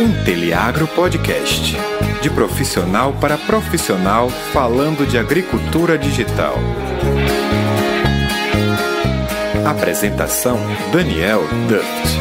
Inteliagro Podcast. De profissional para profissional, falando de agricultura digital. Apresentação: Daniel Duft.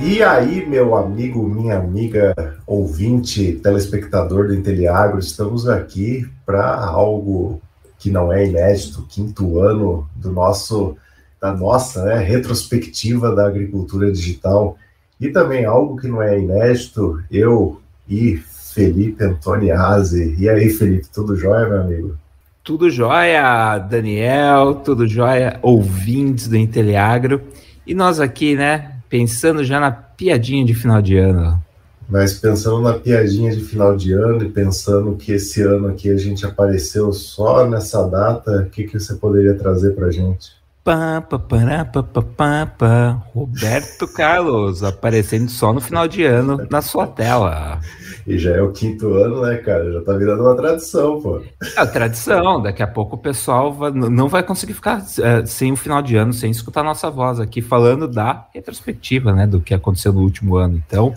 E aí, meu amigo, minha amiga, ouvinte, telespectador do Inteliagro, estamos aqui para algo que não é inédito, quinto ano do nosso da nossa né, retrospectiva da agricultura digital e também algo que não é inédito, eu e Felipe Antoniazzi. E aí, Felipe, tudo jóia, meu amigo? Tudo jóia, Daniel, tudo jóia, ouvintes do Inteliagro. E nós aqui, né, pensando já na piadinha de final de ano. Mas pensando na piadinha de final de ano e pensando que esse ano aqui a gente apareceu só nessa data, o que, que você poderia trazer para gente? Pá, pá, pá, pá, pá, pá, Roberto Carlos aparecendo só no final de ano na sua tela. E já é o quinto ano, né, cara? Já tá virando uma tradição, pô. É tradição. Daqui a pouco o pessoal vai, não vai conseguir ficar é, sem o final de ano, sem escutar nossa voz aqui falando da retrospectiva, né, do que aconteceu no último ano. Então,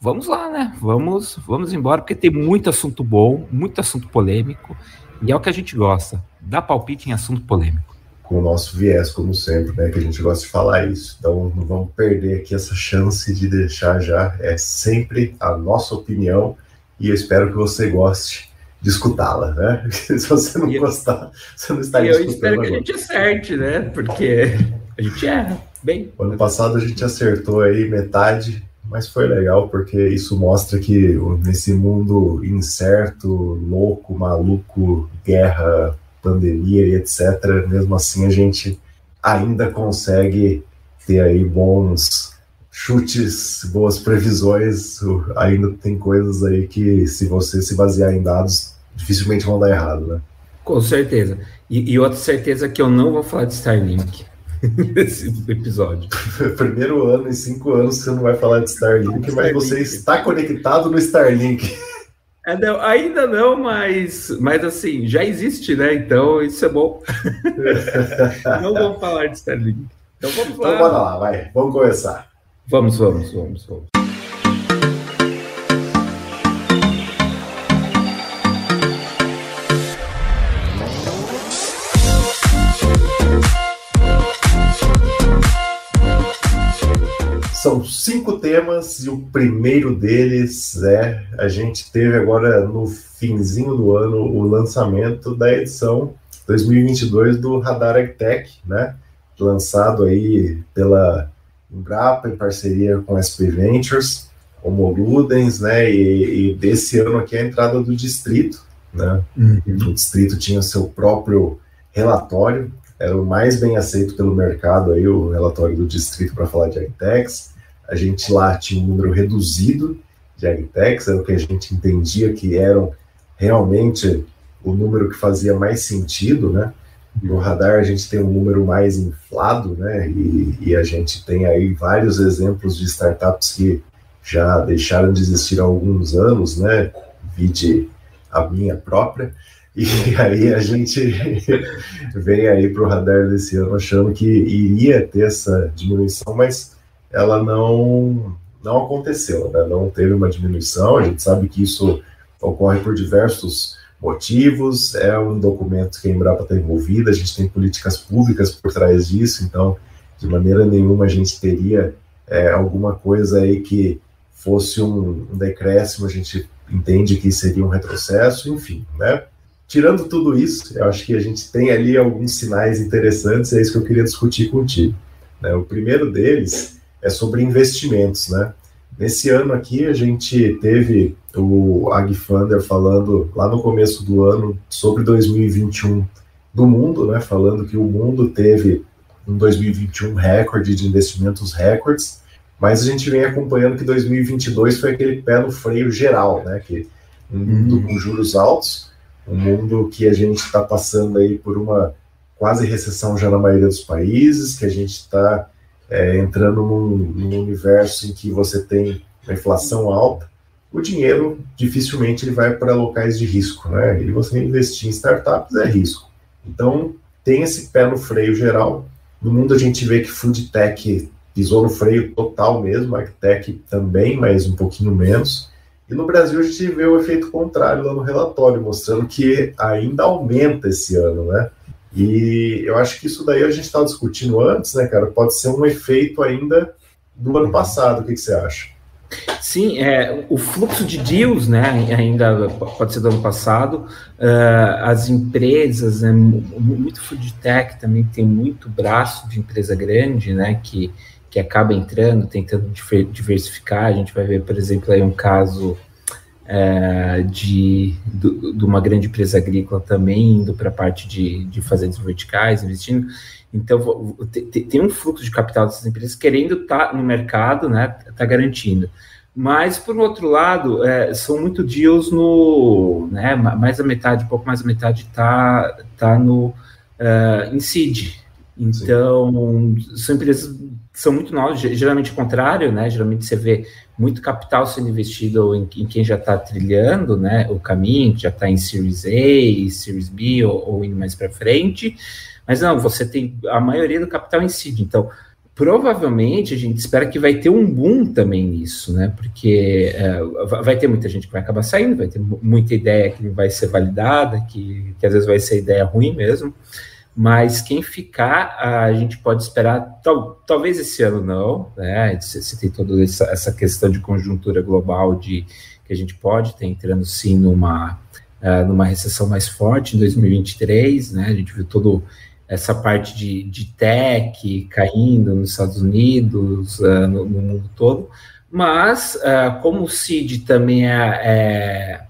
vamos lá, né? Vamos, vamos embora, porque tem muito assunto bom, muito assunto polêmico, e é o que a gente gosta. Dá palpite em assunto polêmico com o nosso viés, como sempre, né? Que a gente gosta de falar isso. Então não vamos perder aqui essa chance de deixar já. É sempre a nossa opinião e eu espero que você goste de escutá-la, né? Se você não gostar, você não está e Eu espero que a gente acerte, né? Porque a gente erra bem. Ano passado a gente acertou aí metade, mas foi legal porque isso mostra que nesse mundo incerto, louco, maluco, guerra, pandemia e etc., mesmo assim a gente ainda consegue ter aí bons chutes, boas previsões. Ainda tem coisas aí que, se você se basear em dados, dificilmente vão dar errado, né? Com certeza. E, e outra certeza que eu não vou falar de Starlink nesse episódio. Primeiro ano em cinco anos você não vai falar de Starlink, Starlink. mas você está conectado no Starlink. É, não, ainda não, mas, mas assim, já existe, né? Então isso é bom. não vamos falar de Starlink. Então vamos então lá. Então bora lá, vai. Vamos começar. Vamos, vamos, vamos, vamos. São cinco temas e o primeiro deles é a gente teve agora no finzinho do ano o lançamento da edição 2022 do Radar AgTech, né? Lançado aí pela Embrapa em parceria com a SP Ventures, como Ludens, né? E, e, desse ano aqui a entrada do distrito, né? Uhum. O distrito tinha seu próprio relatório, era o mais bem aceito pelo mercado aí o relatório do distrito para falar de agtechs a gente lá tinha um número reduzido de agtechs, era o que a gente entendia que eram realmente o número que fazia mais sentido, né? No radar a gente tem um número mais inflado, né? E, e, a gente tem aí vários exemplos de startups que já deixaram de existir há alguns anos, né? Vide a minha própria. E aí a gente vem aí para o radar desse ano achando que iria ter essa diminuição, mas ela não, não aconteceu, né? não teve uma diminuição. A gente sabe que isso ocorre por diversos motivos, é um documento que a Embrapa está envolvida, a gente tem políticas públicas por trás disso, então, de maneira nenhuma, a gente teria é, alguma coisa aí que fosse um, um decréscimo, a gente entende que seria um retrocesso, enfim, né? Tirando tudo isso, eu acho que a gente tem ali alguns sinais interessantes, é isso que eu queria discutir contigo. Né? O primeiro deles é sobre investimentos, né? Nesse ano aqui a gente teve o Agfunder falando lá no começo do ano sobre 2021 do mundo, né? Falando que o mundo teve um 2021 recorde de investimentos recordes, mas a gente vem acompanhando que 2022 foi aquele pé no freio geral, né? Que um mundo uhum. com juros altos, um mundo que a gente está passando aí por uma quase recessão já na maioria dos países, que a gente está é, entrando num, num, universo em que você tem uma inflação alta, o dinheiro dificilmente ele vai para locais de risco, né? E você investir em startups é risco. Então tem esse pé no freio geral No mundo a gente vê que food tech pisou no freio total mesmo, agtech também, mas um pouquinho menos. E no Brasil a gente vê o efeito contrário lá no relatório, mostrando que ainda aumenta esse ano, né? E eu acho que isso daí a gente estava discutindo antes, né, cara? Pode ser um efeito ainda do ano passado. O que, que você acha? Sim, é, o fluxo de deals, né, ainda pode ser do ano passado, uh, as empresas, né, muito food tech também tem muito braço de empresa grande, né, que, que acaba entrando, tentando diversificar, a gente vai ver, por exemplo, aí um caso uh, de, de uma grande empresa agrícola também indo para a parte de, de fazendas verticais, investindo, então, tem um fluxo de capital dessas empresas querendo estar tá no mercado, né? Está garantindo. Mas, por outro lado, é, são muito deals no. Né, mais da metade, pouco mais da metade está tá no uh, em seed. Então, Sim. são empresas são muito novas, geralmente o contrário, né? Geralmente você vê muito capital sendo investido em, em quem já está trilhando né, o caminho, já está em Series A, Series B ou, ou indo mais para frente. Mas não, você tem a maioria do capital em si. Então, provavelmente a gente espera que vai ter um boom também nisso, né? Porque é, vai ter muita gente que vai acabar saindo, vai ter muita ideia que vai ser validada, que, que às vezes vai ser ideia ruim mesmo. Mas quem ficar, a gente pode esperar, tal, talvez esse ano não, né? Você tem toda essa, essa questão de conjuntura global de que a gente pode estar entrando sim numa, uh, numa recessão mais forte em 2023, né? A gente viu todo essa parte de, de tech caindo nos Estados Unidos, uh, no, no, mundo todo, mas uh, como o CID também é, é,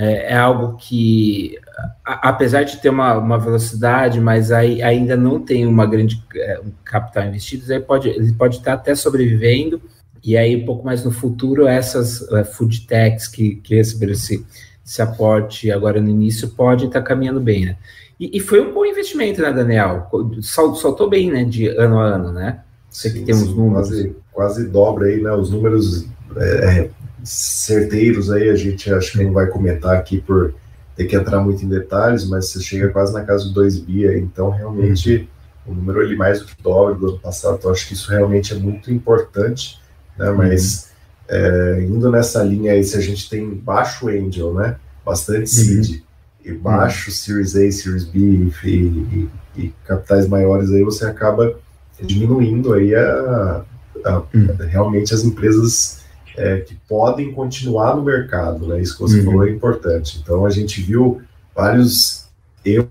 é, é algo que, a, apesar de ter uma, uma velocidade, mas aí, ainda não tem uma grande é, um capital investido, ele pode, ele pode estar até sobrevivendo, e aí um pouco mais no futuro, essas uh, food techs que, que receberam esse, esse aporte agora no início podem estar caminhando bem, né? E, e, foi um bom investimento, né, Daniel? Saltou bem, né, de ano a ano, né? Você sim, que tem uns números. Quase, quase dobra aí, né? Os números é, é, certeiros aí, a gente acho que não vai comentar aqui por ter que entrar muito em detalhes, mas você chega quase na casa de 2 bi, então realmente uhum. o número ele mais do que dobra do ano passado, então acho que isso realmente é muito importante, né? Uhum. Mas uhum. é, indo nessa linha aí, se a gente tem baixo angel, né? Bastante seed. Uhum e baixo. Series A, Series B e, e, e, capitais maiores, aí você acaba diminuindo aí a, a, hum. realmente as empresas é, que podem continuar no mercado, né? Isso que você uhum. falou é importante. Então a gente viu vários eu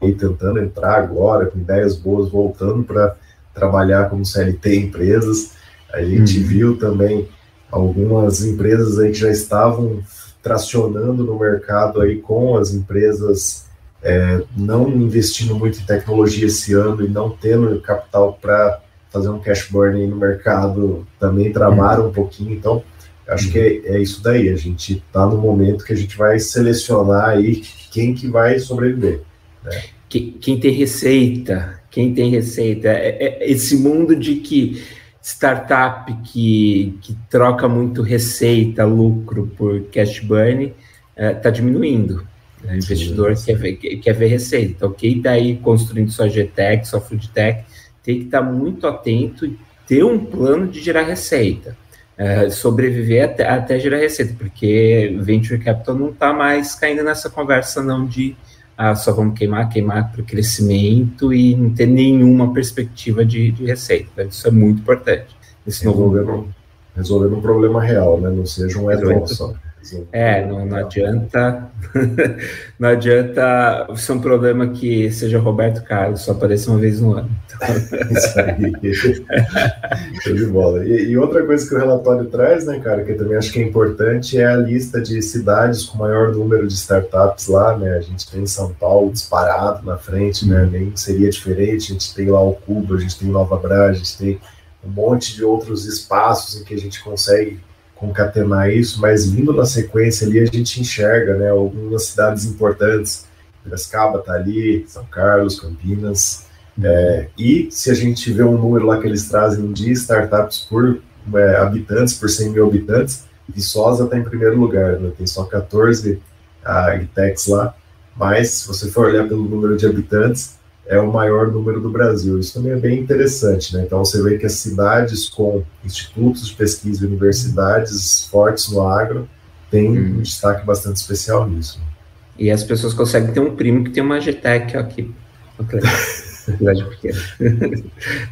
tentando entrar agora com ideias boas, voltando para trabalhar como CLT empresas. A gente uhum. viu também algumas empresas aí que já estavam tracionando no mercado aí com as empresas é, não investindo muito em tecnologia esse ano e não tendo capital para fazer um cash burn no mercado também travaram um pouquinho. Então, acho que é, é, isso daí. A gente está no momento que a gente vai selecionar aí quem que vai sobreviver. Né? Quem, quem tem receita, quem tem receita. É, é esse mundo de que startup que, que troca muito receita, lucro por cash burn, está é, diminuindo. O investidor sim, sim. Quer, ver, quer ver receita. Então, quem está aí construindo sua GTech, sua Foodtech, tem que estar muito atento e ter um plano de gerar receita. É, sobreviver até, até gerar receita, porque Venture Capital não está mais caindo nessa conversa não de ah, só vamos queimar, queimar para o crescimento e não ter nenhuma perspectiva de, de receita. Isso é muito importante. Esse resolvendo, novo... resolvendo um problema real, né? Não seja um add só. É, não, não adianta. não adianta ser um problema que seja Roberto Carlos, só apareça uma vez no ano. Isso aí. Show de bola. E, e, outra coisa que o relatório traz, né, cara, que eu também acho que é importante, é a lista de cidades com maior número de startups lá, né? A gente tem São Paulo disparado na frente, né? Nem seria diferente. A gente tem lá o Cuba, a gente tem Nova Bra, a gente tem um monte de outros espaços em que a gente consegue concatenar isso, mas vindo na sequência ali a gente enxerga, né, algumas cidades importantes, Piracicaba está ali, São Carlos, Campinas, é, e se a gente vê um número lá que eles trazem de startups por é, habitantes, por 100 mil habitantes, Viçosa está em primeiro lugar, né, tem só 14 agtechs lá, mas se você for olhar pelo número de habitantes, é o maior número do Brasil. Isso também é bem interessante, né? Então você vê que as cidades com institutos de pesquisa e universidades fortes no agro têm hum. um destaque bastante especial nisso. E as pessoas conseguem ter um primo que tem uma GTEC aqui.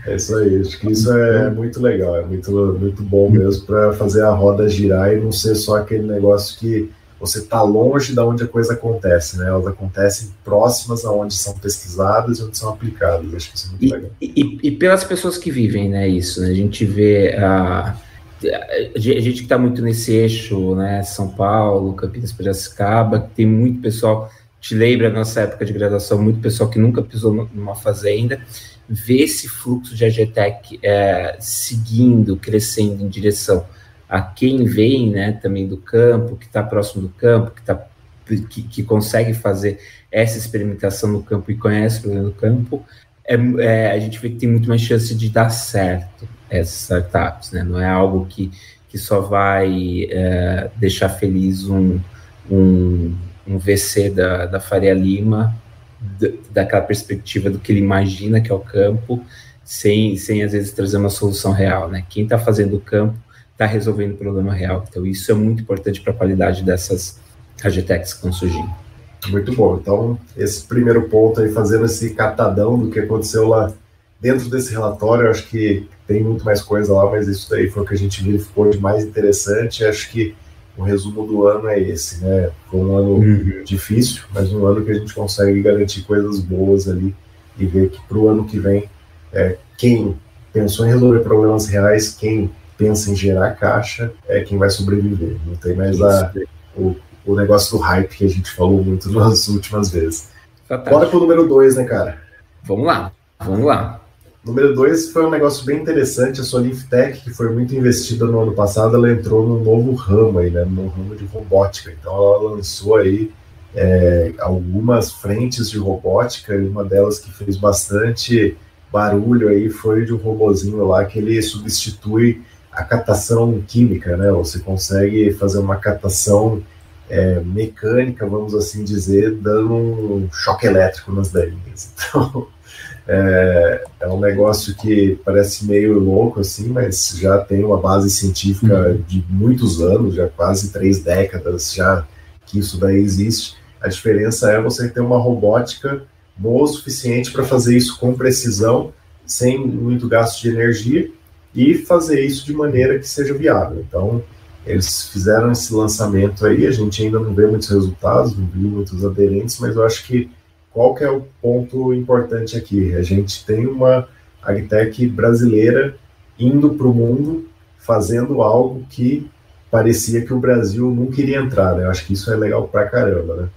É isso aí, acho que isso é muito legal, é muito, muito bom mesmo para fazer a roda girar e não ser só aquele negócio que você está longe da onde a coisa acontece, né? Elas acontecem próximas aonde são pesquisadas e onde são aplicadas. Acho que isso é muito e, legal. E, e, pelas pessoas que vivem, né? Isso, né? A gente vê a, a gente que está muito nesse eixo, né? São Paulo, Campinas, Piracicaba, tem muito pessoal. Te lembra a nossa época de graduação, muito pessoal que nunca pisou numa fazenda, vê esse fluxo de AGTEC é, seguindo, crescendo em direção a quem vem né, também do campo, que está próximo do campo, que, tá, que, que, consegue fazer essa experimentação no campo e conhece o problema do campo, é, é, a gente vê que tem muito mais chance de dar certo essas startups, né? Não é algo que, que só vai é, deixar feliz um, um, um VC da, da Faria Lima, daquela perspectiva do que ele imagina que é o campo, sem, sem às vezes trazer uma solução real, né? Quem está fazendo o campo está resolvendo o problema real. Então, isso é muito importante para a qualidade dessas AGTECs que estão surgindo. Muito bom. Então, esse primeiro ponto aí, fazendo esse catadão do que aconteceu lá dentro desse relatório, eu acho que tem muito mais coisa lá, mas isso daí foi o que a gente verificou de mais interessante. Acho que o resumo do ano é esse, né? Foi um ano uhum. difícil, mas um ano que a gente consegue garantir coisas boas ali e ver que para o ano que vem, é, quem pensou em resolver problemas reais, quem pensa em gerar caixa é quem vai sobreviver. Não tem mais a, o, o negócio do hype que a gente falou muito nas últimas vezes. Fantástico. Bora pro número 2, né, cara? Vamos lá, vamos lá. Número 2 foi um negócio bem interessante. A Solintech, que foi muito investida no ano passado, ela entrou num novo ramo aí, né? No ramo de robótica. Então ela lançou aí é, algumas frentes de robótica, e uma delas que fez bastante barulho aí foi de um robozinho lá que ele substitui a catação química, né? Você consegue fazer uma catação é, mecânica, vamos assim dizer, dando um choque elétrico nas daninhas. Então, é, é, um negócio que parece meio louco assim, mas já tem uma base científica uhum. de muitos anos, já quase três décadas já que isso daí existe. A diferença é você ter uma robótica boa o suficiente para fazer isso com precisão, sem muito gasto de energia e fazer isso de maneira que seja viável. Então, eles fizeram esse lançamento aí, a gente ainda não vê muitos resultados, não viu muitos aderentes, mas eu acho que qual que é o ponto importante aqui? A gente tem uma agtech brasileira indo para o mundo fazendo algo que parecia que o Brasil não queria entrar, né? Eu acho que isso é legal pra caramba, né?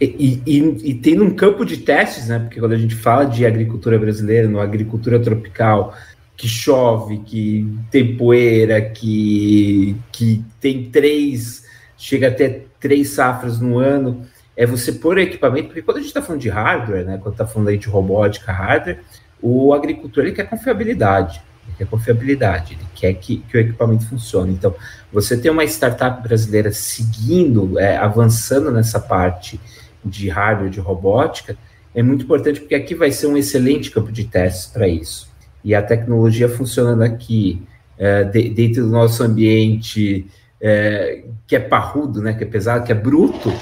E, e, e, tem um campo de testes, né? Porque quando a gente fala de agricultura brasileira, no agricultura tropical, que chove, que tem poeira, que, que tem três, chega até três safras no ano, é você pôr equipamento, porque quando a gente está falando de hardware, né, quando está falando aí de robótica, hardware, o agricultor ele quer confiabilidade, ele quer confiabilidade, ele quer que, que o equipamento funcione. Então, você ter uma startup brasileira seguindo, é, avançando nessa parte de hardware, de robótica, é muito importante, porque aqui vai ser um excelente campo de testes para isso e a tecnologia funcionando aqui, é, de, dentro do nosso ambiente, é, que é parrudo, né, que é pesado, que é bruto,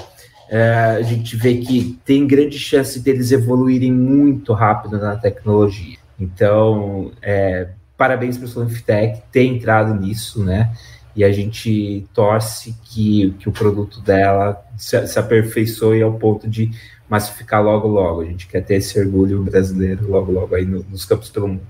é, a gente vê que tem grande chance deles evoluírem muito rápido na tecnologia. Então, é, parabéns para o Solinftech ter entrado nisso, né? E a gente torce que, que o produto dela se, se aperfeiçoe ao ponto de massificar logo, logo. A gente quer ter esse orgulho brasileiro logo, logo aí no, nos campos pelo mundo.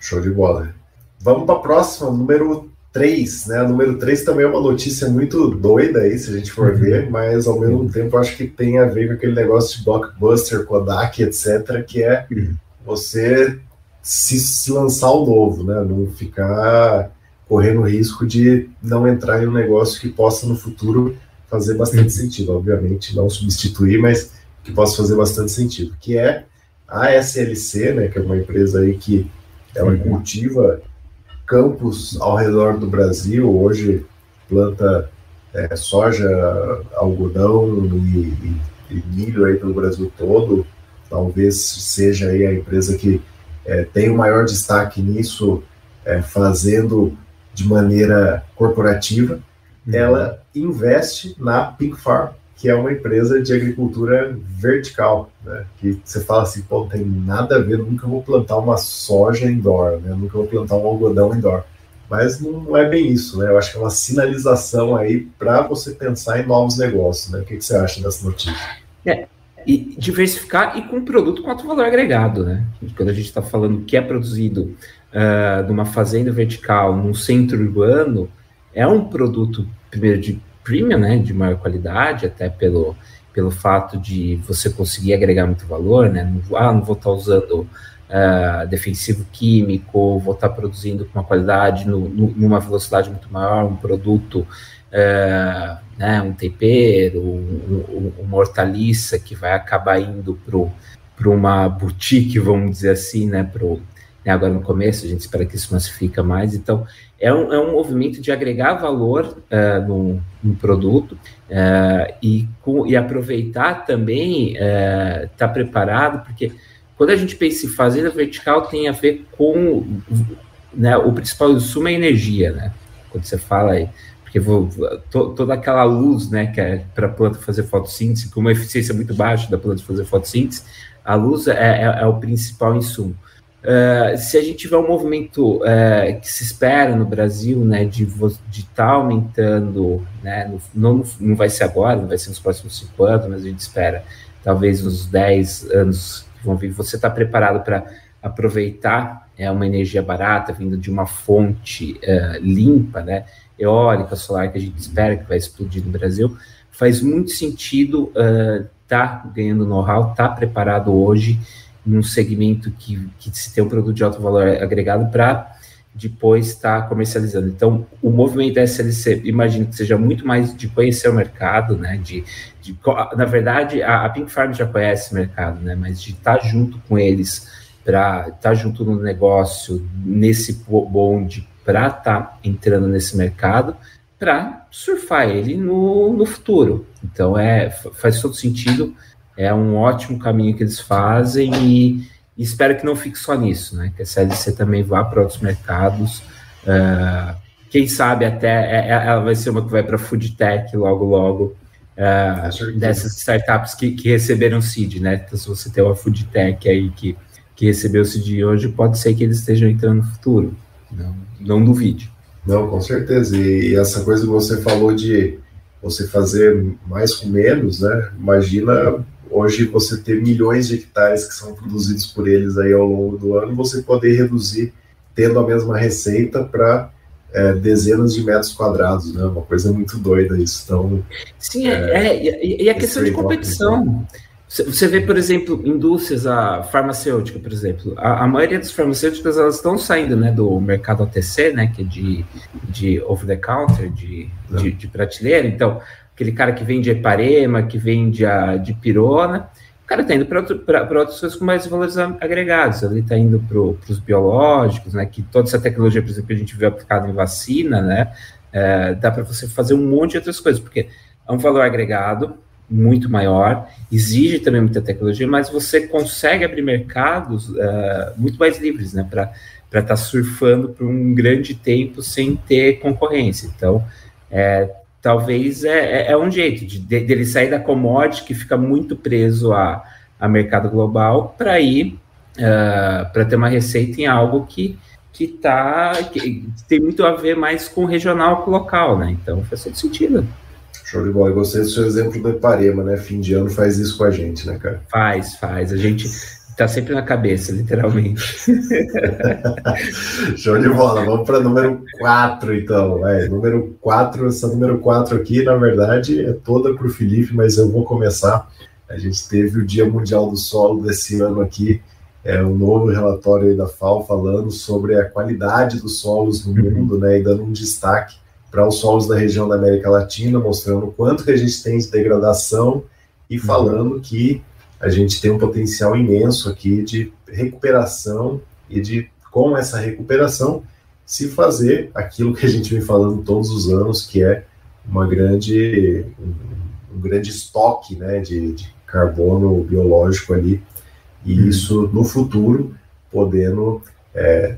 Show de bola. Vamos para a próxima, número 3, né? Número 3 também é uma notícia muito doida aí, se a gente for uhum. ver, mas ao mesmo uhum. tempo acho que tem a ver com aquele negócio de blockbuster, Kodak, etc., que é uhum. você se, se, lançar o novo, né? Não ficar correndo risco de não entrar em um negócio que possa no futuro fazer bastante uhum. sentido. Obviamente, não substituir, mas que possa fazer bastante sentido. Que é a SLC, né? Que é uma empresa aí que ela cultiva campos ao redor do Brasil. Hoje planta é, soja, algodão e, e, e, milho aí pelo Brasil todo. talvez seja aí a empresa que é, tem o maior destaque nisso, é, fazendo de maneira corporativa, uhum. ela investe na Pink Farm, que é uma empresa de agricultura vertical, né? Que você fala assim, pô, não tem nada a ver, nunca vou plantar uma soja indoor, né? Nunca vou plantar um algodão indoor. Mas não é bem isso, né? Eu acho que é uma sinalização aí para você pensar em novos negócios, né? O que, que você acha dessa notícia? É, e diversificar e com um produto com alto valor agregado, né? Quando a gente está falando que é produzido uh, numa fazenda vertical, num centro urbano, é um produto, primeiro, de premium, né, de maior qualidade, até pelo, pelo fato de você conseguir agregar muito valor, né, não, ah, não vou estar usando uh, defensivo químico, vou estar produzindo com uma qualidade, no, no, numa velocidade muito maior, um produto, uh, né, um tempero, um, um, uma hortaliça que vai acabar indo para uma boutique, vamos dizer assim, né, pro, né, agora no começo, a gente espera que isso massifica mais, então é um, é um movimento de agregar valor uh, no, no, produto uh, e, com, e aproveitar também, estar uh, tá preparado, porque quando a gente pensa em fazenda vertical, tem a ver com né, o principal insumo é energia, né? Quando você fala aí, porque vou, to, toda aquela luz, né, que é para a planta fazer fotossíntese, com uma eficiência muito baixa da planta fazer fotossíntese, a luz é, é, é o principal insumo. Uh, se a gente tiver um movimento uh, que se espera no Brasil, né, de estar tá aumentando, né, no, não, não vai ser agora, não vai ser nos próximos cinco anos, mas a gente espera talvez uns 10 anos que vão vir, você está preparado para aproveitar? É, uma energia barata vindo de uma fonte uh, limpa, né, eólica, solar, que a gente espera que vai explodir no Brasil, faz muito sentido estar tá ganhando know-how, estar tá preparado hoje, num segmento que, que se tem um produto de alto valor agregado para depois estar tá comercializando. Então, o movimento da SLC, imagino que seja muito mais de conhecer o mercado, né? De, de na verdade, a, a, Pink Farm já conhece o mercado, né? Mas de estar tá junto com eles para estar tá junto no negócio, nesse bonde, para estar tá entrando nesse mercado, para surfar ele no, no futuro. Então, é faz todo sentido é um ótimo caminho que eles fazem e, e espero que não fique só nisso, né? Que a CLC também vá para outros mercados. Uh, quem sabe até é, é, ela vai ser uma que vai para food tech logo logo. Uh, dessas startups que, que receberam seed, né? Então, se você tem uma food tech aí que, que recebeu seed hoje, pode ser que eles estejam entrando no futuro. Não, não duvide. Não, com certeza. E, e essa coisa que você falou de você fazer mais com menos, né? Imagina hoje você ter milhões de hectares que são produzidos por eles aí ao longo do ano, você poder reduzir tendo a mesma receita para é, dezenas de metros quadrados, né? Uma coisa muito doida isso. Então, Sim, é, é e, e, a questão de competição. Você vê, por exemplo, indústrias, a farmacêutica, por exemplo, a, a maioria das farmacêuticas elas estão saindo né, do mercado OTC, né, que é de, de over the counter, de, de, de prateleira. Então, aquele cara que vende Eparema, que vende a de pirona, o cara está indo para outras coisas com mais valores agregados. Ele está indo para os biológicos, né? Que toda essa tecnologia, por exemplo, que a gente vê aplicada em vacina, né? É, dá para você fazer um monte de outras coisas, porque é um valor agregado muito maior, exige também muita tecnologia, mas você consegue abrir mercados uh, muito mais livres, né? Para estar tá surfando por um grande tempo sem ter concorrência. Então, é, talvez é, é, é um jeito de, de, dele sair da commodity que fica muito preso a, a mercado global para ir uh, para ter uma receita em algo que que tá que tem muito a ver mais com regional que local, né? Então faz todo sentido. Show de bola. Eu gostei do seu exemplo do Eparema, né? Fim de ano faz isso com a gente, né, cara? Faz, faz. A gente Tá sempre na cabeça, literalmente. Show de bola. Vamos para número 4, então. É, número 4, essa número 4 aqui, na verdade, é toda para o Felipe, mas eu vou começar. A gente teve o Dia Mundial do Solo desse ano aqui, é um novo relatório da FAO falando sobre a qualidade dos solos no uhum. mundo, né, e dando um destaque para os solos da região da América Latina, mostrando o quanto que a gente tem de degradação e uhum. falando que a gente tem um potencial imenso aqui de recuperação e de, com essa recuperação, se fazer aquilo que a gente vem falando todos os anos, que é uma grande, um, um grande estoque né, de, de, carbono biológico ali e hum. isso no futuro podendo é,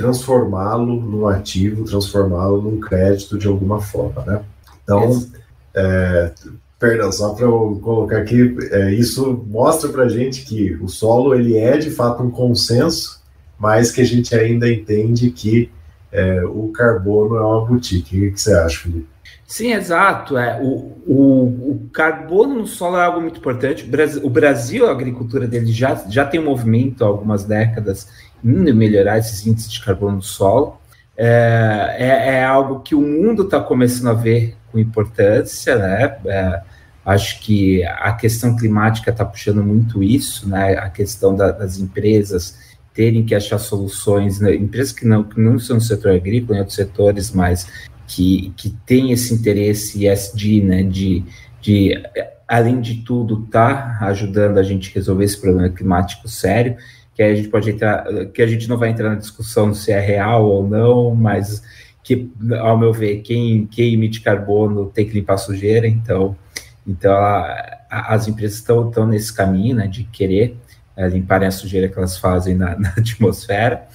transformá-lo num ativo, transformá-lo num crédito de alguma forma, né? Então, é, perdão, só para eu colocar aqui, é, isso mostra para a gente que o solo ele é de fato um consenso, mas que a gente ainda entende que é, o carbono é uma boutique. O que você acha, Felipe? Sim, exato. É, o, o, o, carbono no solo é algo muito importante. O Brasil, o Brasil, a agricultura dele já, já tem um movimento há algumas décadas melhorar esses índices de carbono no solo. É, é, é algo que o mundo está começando a ver com importância, né? É, acho que a questão climática está puxando muito isso, né? A questão da, das empresas terem que achar soluções, né? empresas que não, que não são no setor agrícola, em outros setores, mas que, que têm esse interesse ESG, né? De, de além de tudo, tá ajudando a gente resolver esse problema climático sério que a gente pode entrar, que a gente não vai entrar na discussão se é real ou não, mas que, ao meu ver, quem, quem emite carbono tem que limpar sujeira, então, então as empresas estão, estão nesse caminho, né, de querer é, limparem a sujeira que elas fazem na, na atmosfera.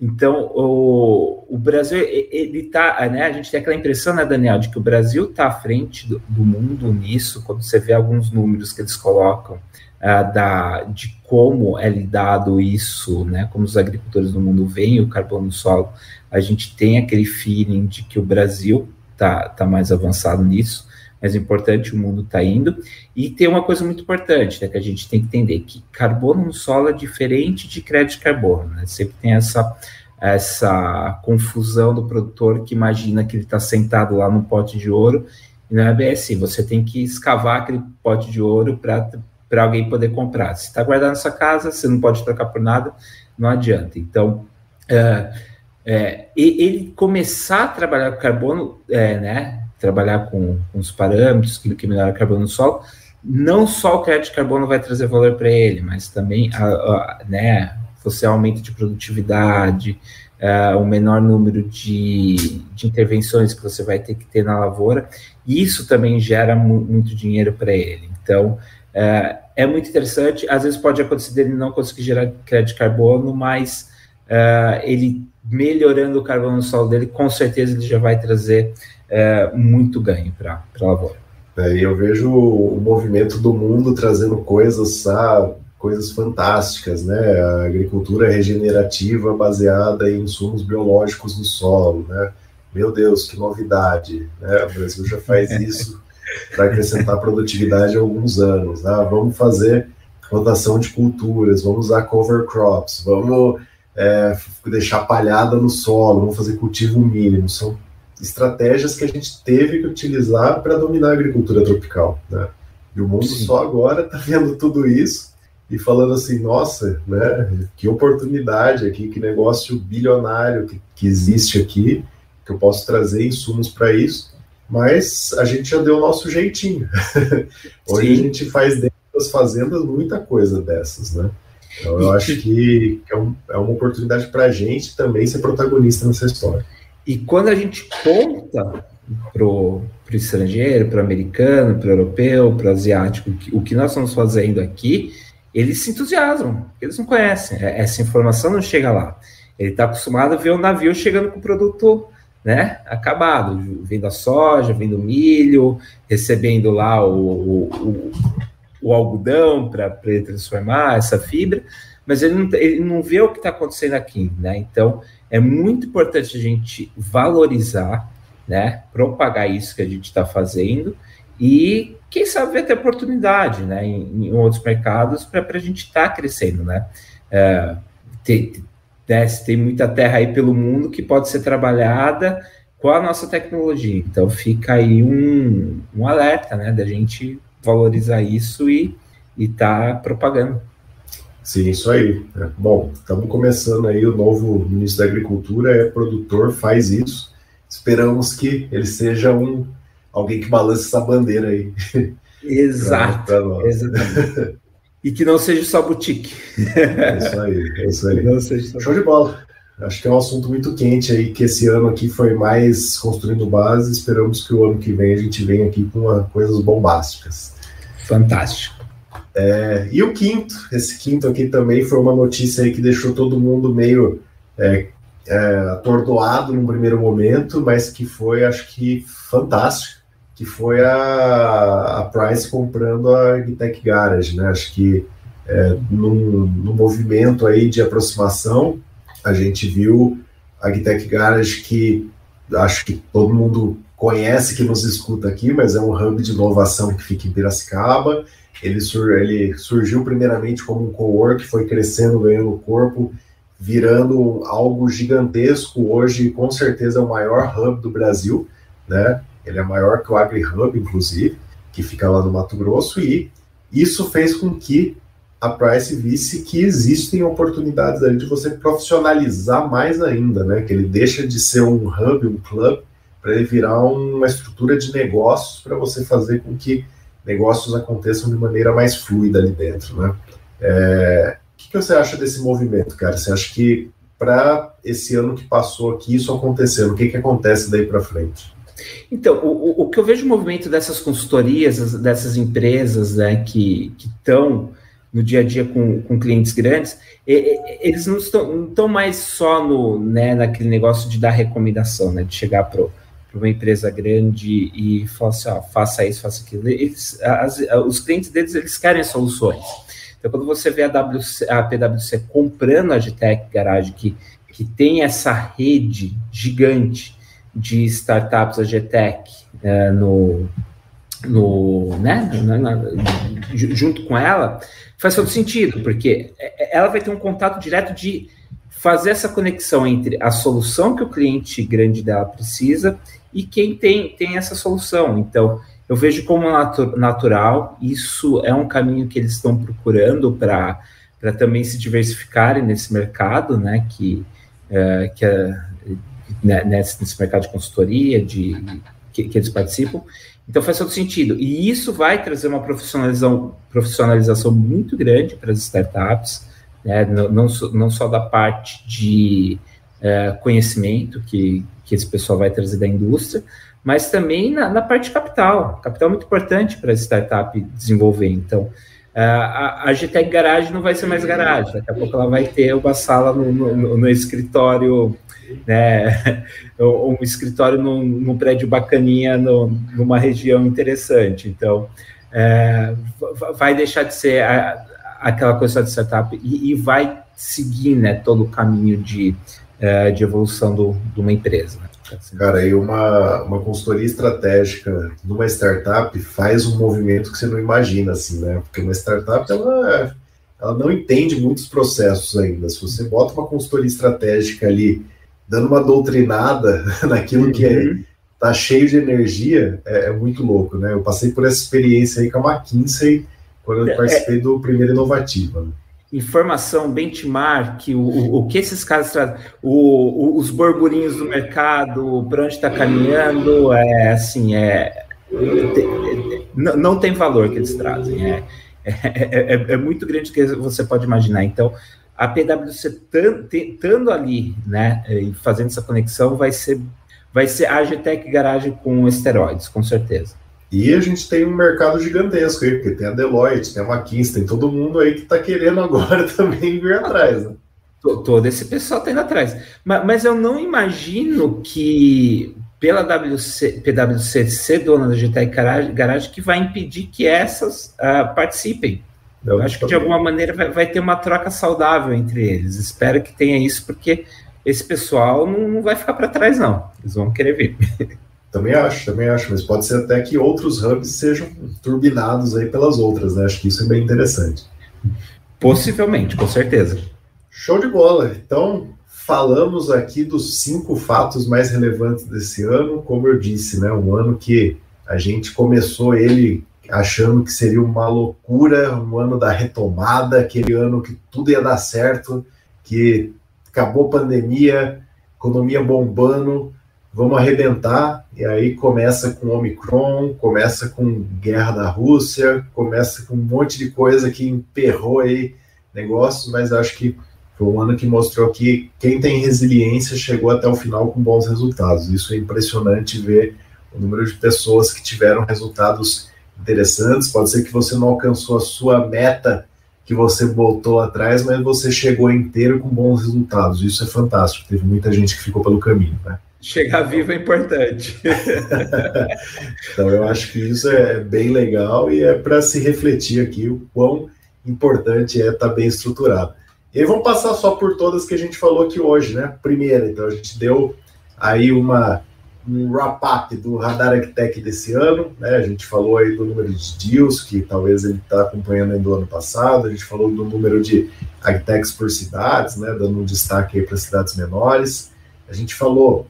Então, o, o Brasil, ele tá, né, a gente tem aquela impressão, né, Daniel, de que o Brasil está à frente do, do mundo nisso, quando você vê alguns números que eles colocam, uh, da, de como é lidado isso, né, como os agricultores do mundo veem o carbono no solo, a gente tem aquele feeling de que o Brasil está tá mais avançado nisso, mas é importante, o mundo está indo. E tem uma coisa muito importante né, que a gente tem que entender, que carbono no solo é diferente de crédito de carbono, né? Sempre tem essa, essa confusão do produtor que imagina que ele está sentado lá no pote de ouro, e não é bem assim, você tem que escavar aquele pote de ouro para para alguém poder comprar. Se está guardado na sua casa, você não pode trocar por nada, não adianta. Então, é, é, ele começar a trabalhar com carbono, é, né, trabalhar com, com os parâmetros que, que melhora carbono no solo, não só o crédito de carbono vai trazer valor para ele, mas também a, a, né, você aumento de produtividade, o menor número de, de, intervenções que você vai ter que ter na lavoura, isso também gera mu muito dinheiro para ele. Então, é muito interessante. Às vezes pode acontecer dele não conseguir gerar crédito de carbono, mas uh, ele melhorando o carbono no solo dele, com certeza ele já vai trazer uh, muito ganho para a lavoura. É, eu vejo o movimento do mundo trazendo coisas, ah, coisas fantásticas, né? A agricultura regenerativa baseada em insumos biológicos no solo, né? Meu Deus, que novidade! Né? O Brasil já faz isso para acrescentar produtividade há alguns anos. Né? Vamos fazer rotação de culturas, vamos usar cover crops, vamos é, deixar palhada no solo, vamos fazer cultivo mínimo. São estratégias que a gente teve que utilizar para dominar a agricultura tropical. Né? E o mundo Sim. só agora está vendo tudo isso e falando assim, nossa, né, que oportunidade aqui, que negócio bilionário que, que existe aqui, que eu posso trazer insumos para isso mas a gente já deu o nosso jeitinho. Hoje Sim. a gente faz dentro das fazendas muita coisa dessas, né? Então eu acho que é, um, é uma oportunidade para a gente também ser protagonista nessa história. E quando a gente conta para o estrangeiro, para o americano, para o europeu, para o asiático, o que nós estamos fazendo aqui, eles se entusiasmam, eles não conhecem, é, essa informação não chega lá. Ele está acostumado a ver o navio chegando com o produto né, acabado, vendo a soja, vendo milho, recebendo lá o, o, o, o algodão para transformar essa fibra, mas ele não, ele não vê o que está acontecendo aqui, né? Então é muito importante a gente valorizar, né, propagar isso que a gente está fazendo e quem sabe ter oportunidade, né, em, em outros mercados para a gente estar tá crescendo, né? É, né, tem muita terra aí pelo mundo que pode ser trabalhada com a nossa tecnologia. Então fica aí um, um alerta, né, da gente valorizar isso e estar tá propagando. Sim, isso aí. É, bom, estamos começando aí o novo ministro da Agricultura, é produtor, faz isso. Esperamos que ele seja um alguém que balance essa bandeira aí. Exato. pra, pra exatamente. E que não seja só boutique. É isso aí, é isso aí. Não seja só... Show de bola. Acho que é um assunto muito quente aí, que esse ano aqui foi mais construindo base. Esperamos que o ano que vem a gente venha aqui com uma, coisas bombásticas. Fantástico. É, e o quinto, esse quinto aqui também foi uma notícia aí que deixou todo mundo meio é, é, atordoado num primeiro momento, mas que foi, acho que, fantástico, que foi a, a Price comprando a Architect Garage, né? Acho que é, num, movimento aí de aproximação, a gente viu a Architect Garage que acho que todo mundo conhece que nos escuta aqui, mas é um hub de inovação que fica em Piracicaba. Ele, sur ele surgiu primeiramente como um co-work, foi crescendo, ganhando corpo, virando algo gigantesco. Hoje, com certeza, é o maior hub do Brasil, né? Ele é maior que o AgriHub, inclusive, que fica lá no Mato Grosso, e isso fez com que a Price visse que existem oportunidades ali de você profissionalizar mais ainda, né? Que ele deixa de ser um hub, um club, para ele virar uma estrutura de negócios para você fazer com que negócios aconteçam de maneira mais fluida ali dentro, né? É, o que, que você acha desse movimento, cara? Você acha que para esse ano que passou aqui isso acontecendo, o que, que acontece daí para frente? Então, o, o que eu vejo o movimento dessas consultorias, dessas empresas né, que estão no dia a dia com, com clientes grandes, eles não estão, não estão mais só no, né, naquele negócio de dar recomendação, né, de chegar para uma empresa grande e falar assim, ó, faça isso, faça aquilo. Eles, as, os clientes deles, eles querem soluções. Então, quando você vê a, WC, a PwC comprando a Gtech Garage, que, que tem essa rede gigante de startups, a Gtech, é, no, no, né, na, na, junto com ela, faz todo sentido, porque é, é, ela vai ter um contato direto de fazer essa conexão entre a solução que o cliente grande dela precisa e quem tem, tem essa solução. Então, eu vejo como natu natural, isso é um caminho que eles estão procurando para também se diversificarem nesse mercado, né, que, que né, nesse, nesse mercado de consultoria, de, que, que eles participam, então faz todo sentido. E isso vai trazer uma profissionalização, profissionalização muito grande para as startups, né? não, não, não, só da parte de é, conhecimento que, que esse pessoal vai trazer da indústria, mas também na, na parte de capital. Capital é muito importante para a startup desenvolver. Então, é, a, a GTEC Garage não vai ser mais garagem, daqui a pouco ela vai ter uma sala no, no, no escritório né, um escritório num, num prédio bacaninha no, numa região interessante. Então, é, vai deixar de ser a, aquela coisa de startup e, e, vai seguir né, todo o caminho de, é, de evolução do, de uma empresa. Né? Cara, e uma, uma consultoria estratégica numa startup faz um movimento que você não imagina, assim, né? Porque uma startup, ela, ela não entende muitos processos ainda. Se você bota uma consultoria estratégica ali dando uma doutrinada naquilo uhum. que é, uhum. tá cheio de energia, é, é, muito louco, né? Eu passei por essa experiência aí com a McKinsey quando eu é, participei é, do primeiro Inovativa. Né? Informação, benchmark, o, o, o, que esses caras trazem, o, os burburinhos do mercado, para onde está caminhando, é assim, é, não, não tem valor que eles trazem, é, é, é, é muito grande o que você pode imaginar. Então, a PwC estando ali, né, e fazendo essa conexão, vai ser, vai ser a GTEC Garage com esteroides, com certeza. E a gente tem um mercado gigantesco aí, porque tem a Deloitte, tem a McKinsey, tem todo mundo aí que está querendo agora também vir atrás, né? Todo esse pessoal está indo atrás. Mas, mas, eu não imagino que pela WC, PwC ser dona da GTEC Garage, Garage que vai impedir que essas uh, participem. Eu acho que de alguma maneira vai, vai, ter uma troca saudável entre eles. Espero que tenha isso, porque esse pessoal não, não vai ficar para trás, não. Eles vão querer vir. Também acho, também acho, mas pode ser até que outros hubs sejam turbinados aí pelas outras, né? Acho que isso é bem interessante. Possivelmente, com certeza. Show de bola. Então, falamos aqui dos cinco fatos mais relevantes desse ano. Como eu disse, né? Um ano que a gente começou ele achando que seria uma loucura, um ano da retomada, aquele ano que tudo ia dar certo, que acabou a pandemia, economia bombando, vamos arrebentar, e aí começa com Omicron, começa com guerra da Rússia, começa com um monte de coisa que emperrou aí negócios, mas acho que foi um ano que mostrou que quem tem resiliência chegou até o final com bons resultados. Isso é impressionante ver o número de pessoas que tiveram resultados interessantes. Pode ser que você não alcançou a sua meta que você botou atrás, mas você chegou inteiro com bons resultados. Isso é fantástico. Teve muita gente que ficou pelo caminho, né? Chegar vivo é importante. então eu acho que isso é bem legal e é para se refletir aqui o quão importante é estar tá bem estruturado. E aí vamos passar só por todas que a gente falou aqui hoje, né? Primeira, então a gente deu aí uma um wrap-up do Radar Agtech desse ano, né? A gente falou aí do número de deals, que talvez ele está acompanhando aí do ano passado, a gente falou do número de Agtechs por cidades, né? Dando um destaque aí para cidades menores. A gente falou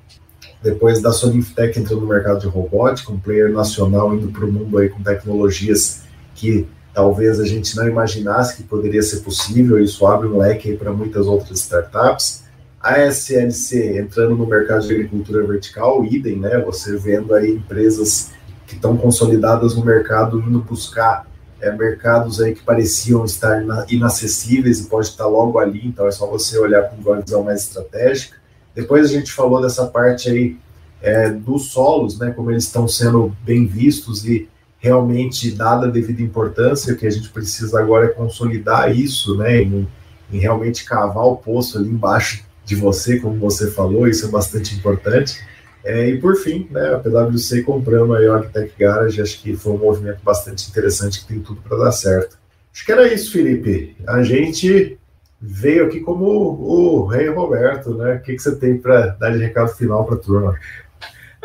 depois da Soninftech entrando no mercado de robótica, um player nacional indo para o mundo aí com tecnologias que talvez a gente não imaginasse que poderia ser possível, isso abre um leque para muitas outras startups. A SLC entrando no mercado de agricultura vertical, idem, né? Você vendo aí empresas que estão consolidadas no mercado indo buscar é, mercados aí que pareciam estar inacessíveis e pode estar logo ali, então é só você olhar com uma visão mais estratégica. Depois a gente falou dessa parte aí é, dos solos, né? Como eles estão sendo bem vistos e realmente dada a devida importância, o que a gente precisa agora é consolidar isso, né? Em, em realmente cavar o poço ali embaixo de você, como você falou, isso é bastante importante. É, e por fim, né, a PwC comprando a Yogtech Garage, acho que foi um movimento bastante interessante que tem tudo para dar certo. Acho que era isso, Felipe. A gente veio aqui como o, rei Roberto, né? O que, que você tem para dar de recado final para a turma?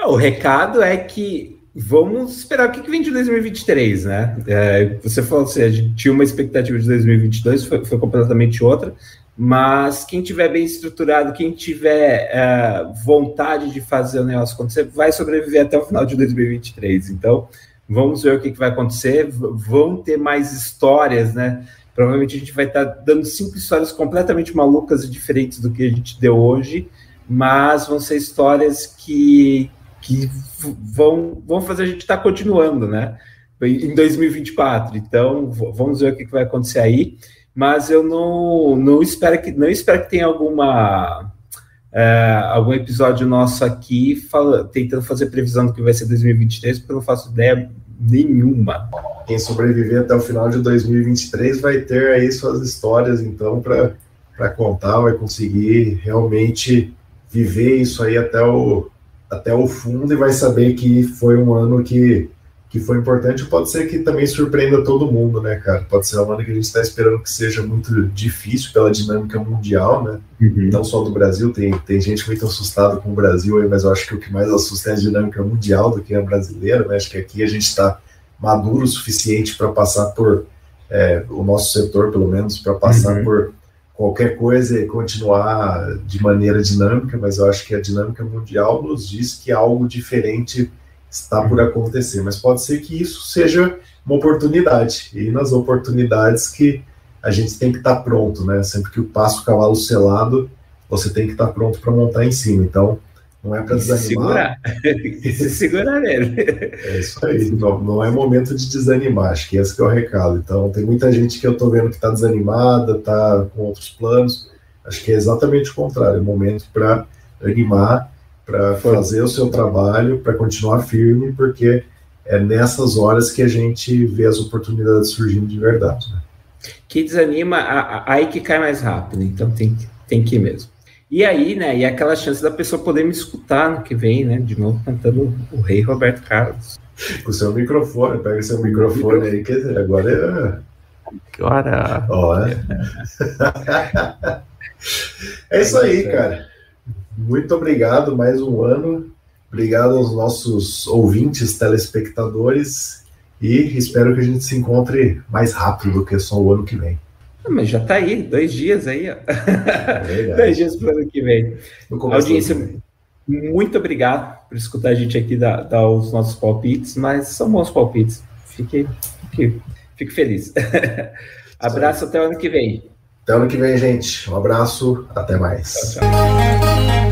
O recado é que vamos esperar o que, que vem de 2023, né? É, você falou assim, a gente tinha uma expectativa de 2022, foi, foi completamente outra. Mas quem tiver bem estruturado, quem tiver é, vontade de fazer o negócio acontecer, vai sobreviver até o final de 2023. Então, vamos ver o que, que vai acontecer. Vão ter mais histórias, né? Provavelmente a gente vai estar tá dando cinco histórias completamente malucas e diferentes do que a gente deu hoje, mas vão ser histórias que, que vão, vão fazer a gente estar tá continuando, né? Em 2024. Então, vamos ver o que, que vai acontecer aí mas eu não, não espero que não espero que tenha alguma é, algum episódio nosso aqui fala, tentando fazer previsão do que vai ser 2023, porque eu não faço ideia nenhuma. Quem sobreviver até o final de 2023 vai ter aí suas histórias, então, para contar, vai conseguir realmente viver isso aí até o, até o fundo e vai saber que foi um ano que que foi importante, pode ser que também surpreenda todo mundo, né, cara? Pode ser uma ano que a gente está esperando que seja muito difícil pela dinâmica mundial, né? Uhum. Não só do Brasil, tem, tem gente muito assustada com o Brasil aí, mas eu acho que o que mais assusta é a dinâmica mundial do que a brasileira, né? Acho que aqui a gente está maduro o suficiente para passar por é, o nosso setor, pelo menos, para passar uhum. por qualquer coisa e continuar de maneira dinâmica, mas eu acho que a dinâmica mundial nos diz que algo diferente está por acontecer, mas pode ser que isso seja uma oportunidade, e nas oportunidades que a gente tem que estar pronto, né? Sempre que o passo cavalo selado, você tem que estar pronto para montar em cima. Então, não é para desanimar. Se segurar. se segurar nele. É isso aí. Não, não, é momento de desanimar. Acho que esse é o recado. Então, tem muita gente que eu estou vendo que está desanimada, está com outros planos. Acho que é exatamente o contrário. É momento para animar para fazer o seu trabalho, para continuar firme, porque é nessas horas que a gente vê as oportunidades surgindo de verdade. Né? Que desanima, aí que cai mais rápido, então tem, tem que ir mesmo. E aí, né, e aquela chance da pessoa poder me escutar no que vem, né, de novo cantando o Rei Roberto Carlos. O seu microfone, pega seu microfone aí, quer dizer, agora é... Agora... Ó, é. é isso aí, cara. Muito obrigado, mais um ano. Obrigado aos nossos ouvintes, telespectadores. E espero que a gente se encontre mais rápido do que só o ano que vem. Ah, mas já está aí, dois dias aí, ó. É dois dias para o ano que vem. Audiência, muito obrigado por escutar a gente aqui dar, dar, os nossos palpites, mas são bons palpites. Fique, fique, fique feliz. Abraço até o ano que vem. Até ano que vem, gente. Um abraço, até mais. Tchau, tchau.